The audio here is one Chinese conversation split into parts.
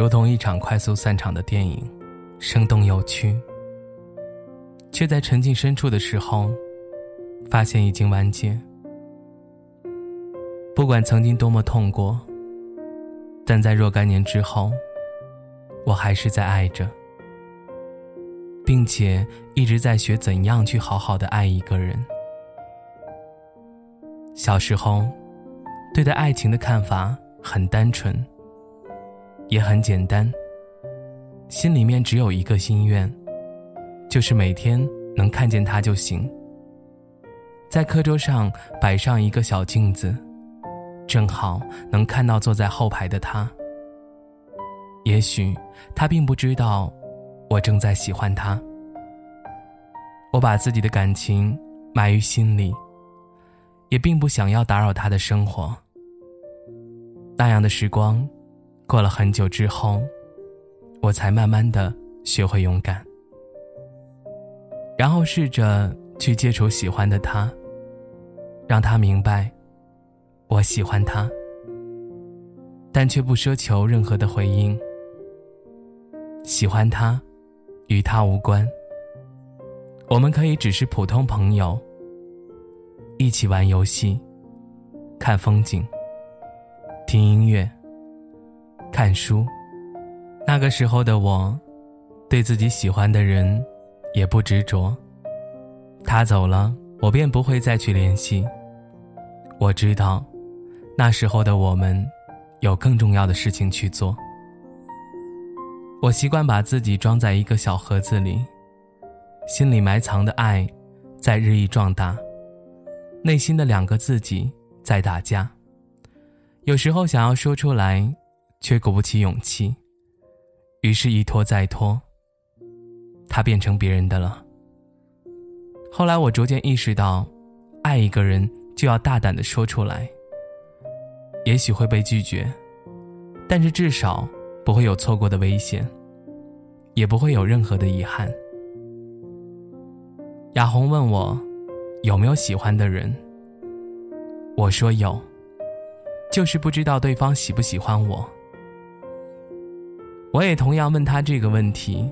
如同一场快速散场的电影，生动有趣，却在沉浸深处的时候，发现已经完结。不管曾经多么痛过，但在若干年之后，我还是在爱着，并且一直在学怎样去好好的爱一个人。小时候，对待爱情的看法很单纯。也很简单，心里面只有一个心愿，就是每天能看见他就行。在课桌上摆上一个小镜子，正好能看到坐在后排的他。也许他并不知道，我正在喜欢他。我把自己的感情埋于心里，也并不想要打扰他的生活。那样的时光。过了很久之后，我才慢慢的学会勇敢，然后试着去接触喜欢的他，让他明白我喜欢他，但却不奢求任何的回应。喜欢他，与他无关。我们可以只是普通朋友，一起玩游戏，看风景，听音乐。看书，那个时候的我，对自己喜欢的人，也不执着。他走了，我便不会再去联系。我知道，那时候的我们，有更重要的事情去做。我习惯把自己装在一个小盒子里，心里埋藏的爱，在日益壮大，内心的两个自己在打架。有时候想要说出来。却鼓不起勇气，于是，一拖再拖。他变成别人的了。后来，我逐渐意识到，爱一个人就要大胆的说出来。也许会被拒绝，但是至少不会有错过的危险，也不会有任何的遗憾。雅红问我，有没有喜欢的人？我说有，就是不知道对方喜不喜欢我。我也同样问他这个问题。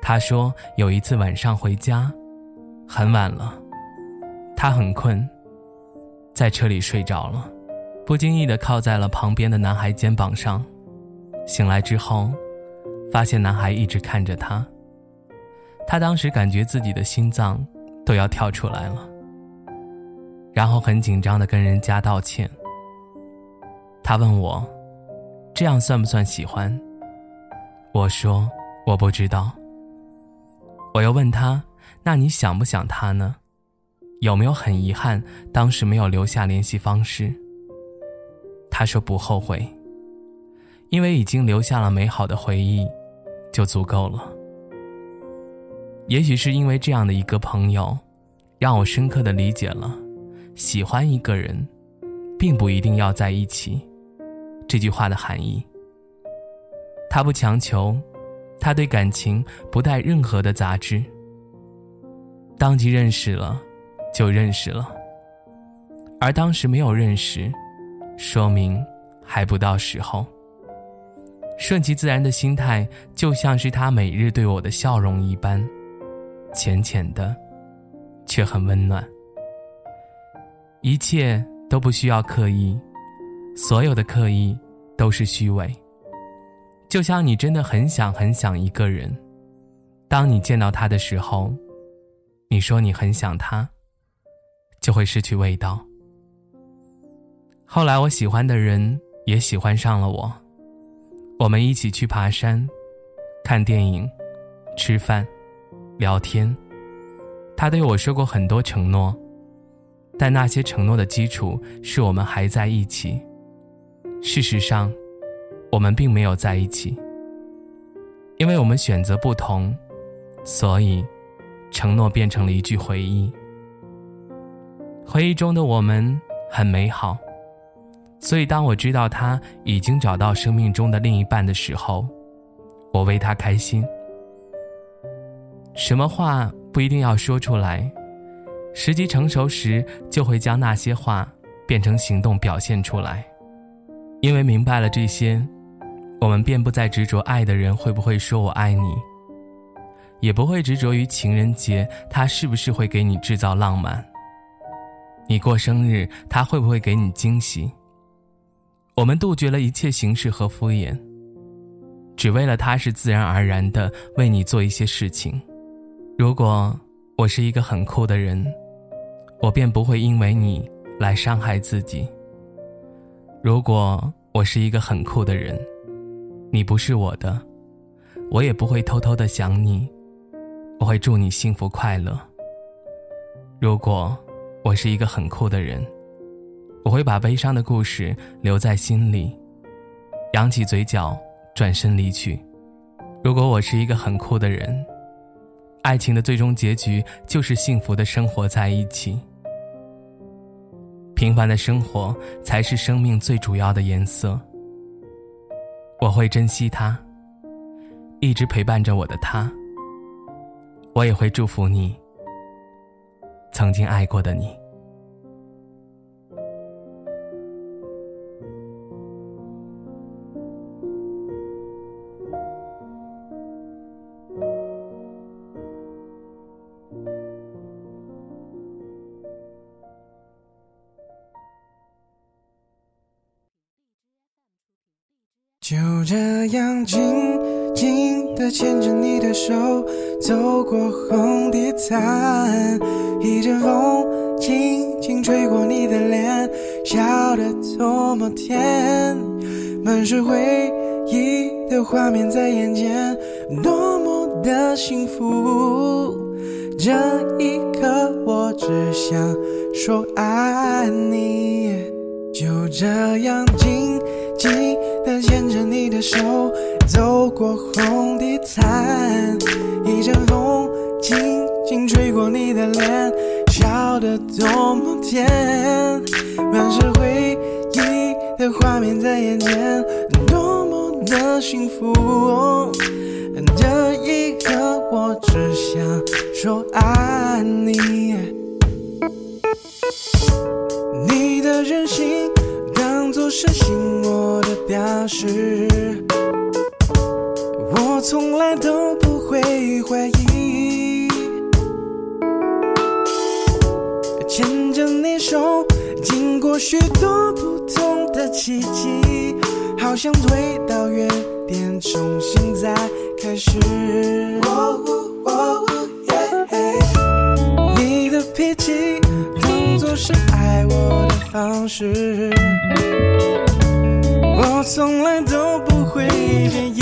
他说有一次晚上回家，很晚了，他很困，在车里睡着了，不经意的靠在了旁边的男孩肩膀上。醒来之后，发现男孩一直看着他。他当时感觉自己的心脏都要跳出来了，然后很紧张的跟人家道歉。他问我，这样算不算喜欢？我说我不知道。我又问他：“那你想不想他呢？有没有很遗憾当时没有留下联系方式？”他说不后悔，因为已经留下了美好的回忆，就足够了。也许是因为这样的一个朋友，让我深刻的理解了，喜欢一个人，并不一定要在一起，这句话的含义。他不强求，他对感情不带任何的杂质。当即认识了，就认识了。而当时没有认识，说明还不到时候。顺其自然的心态，就像是他每日对我的笑容一般，浅浅的，却很温暖。一切都不需要刻意，所有的刻意都是虚伪。就像你真的很想很想一个人，当你见到他的时候，你说你很想他，就会失去味道。后来我喜欢的人也喜欢上了我，我们一起去爬山、看电影、吃饭、聊天。他对我说过很多承诺，但那些承诺的基础是我们还在一起。事实上，我们并没有在一起，因为我们选择不同，所以承诺变成了一句回忆。回忆中的我们很美好，所以当我知道他已经找到生命中的另一半的时候，我为他开心。什么话不一定要说出来，时机成熟时就会将那些话变成行动表现出来。因为明白了这些，我们便不再执着爱的人会不会说我爱你，也不会执着于情人节他是不是会给你制造浪漫。你过生日他会不会给你惊喜？我们杜绝了一切形式和敷衍，只为了他是自然而然的为你做一些事情。如果我是一个很酷的人，我便不会因为你来伤害自己。如果我是一个很酷的人，你不是我的，我也不会偷偷的想你，我会祝你幸福快乐。如果我是一个很酷的人，我会把悲伤的故事留在心里，扬起嘴角，转身离去。如果我是一个很酷的人，爱情的最终结局就是幸福的生活在一起。平凡的生活才是生命最主要的颜色。我会珍惜他，一直陪伴着我的他。我也会祝福你，曾经爱过的你。这样静静地牵着你的手，走过红地毯，一阵风轻轻吹过你的脸，笑得多么甜，满是回忆的画面在眼前，多么的幸福。这一刻，我只想说爱你。就这样静静。牵着你的手，走过红地毯，一阵风轻轻吹过你的脸，笑得多么甜，满是回忆的画面在眼前，多么的幸福。这一刻，我只想说爱你，你的任性。是信我的表示，我从来都不会怀疑。牵着你手，经过许多不同的奇迹，好像回到原点，重新再开始。你的脾气当作是爱我的方式。我从来都不会介意，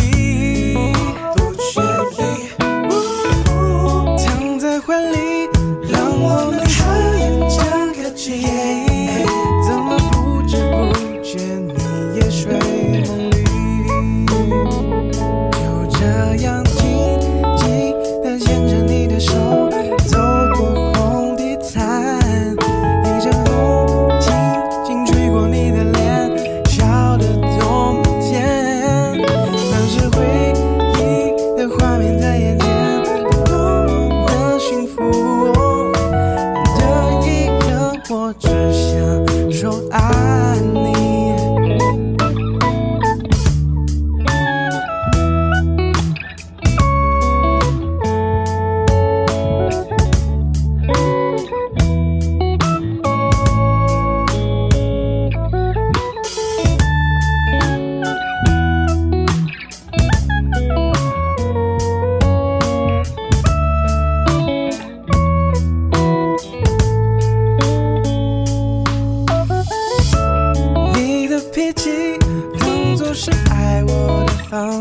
方式，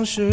是